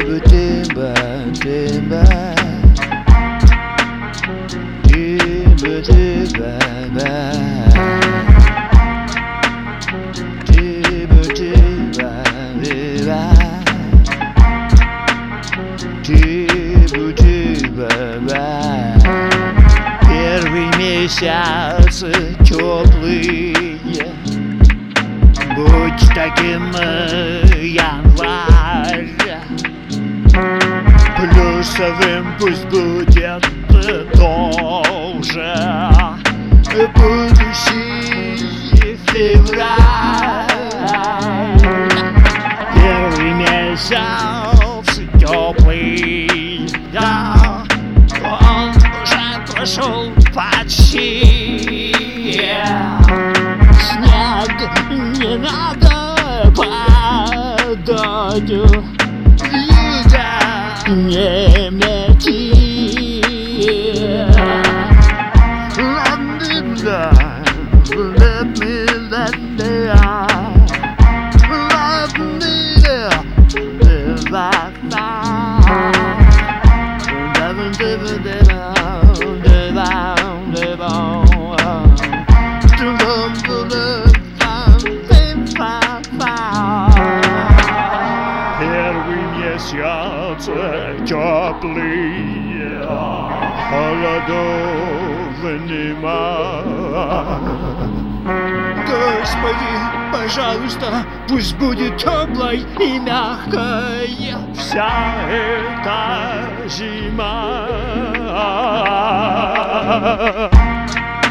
Timba Timba Timba Timba Timba Timba Timba Первый месяц теплые Будь таким январь Плюсовым пусть будет тоже. Будущий февраль. Первый месяц теплый да, Он уже прошел падать Видя не мети Ла-ла-ла, ла-ла-ла-ла. Первый месяц теплый, холодов нема. Господи, пожалуйста, пусть будет теплой и мягкой вся эта зима.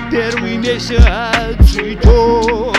Первый месяц теплые,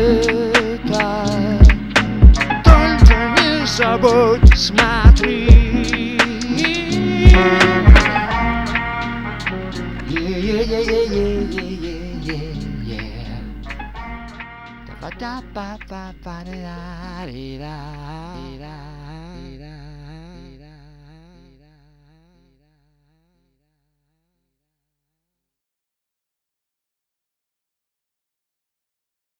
не забудь смотри Yeah, yeah, yeah, yeah, yeah, yeah, yeah, yeah. Da ba da ba ba ba da da da da.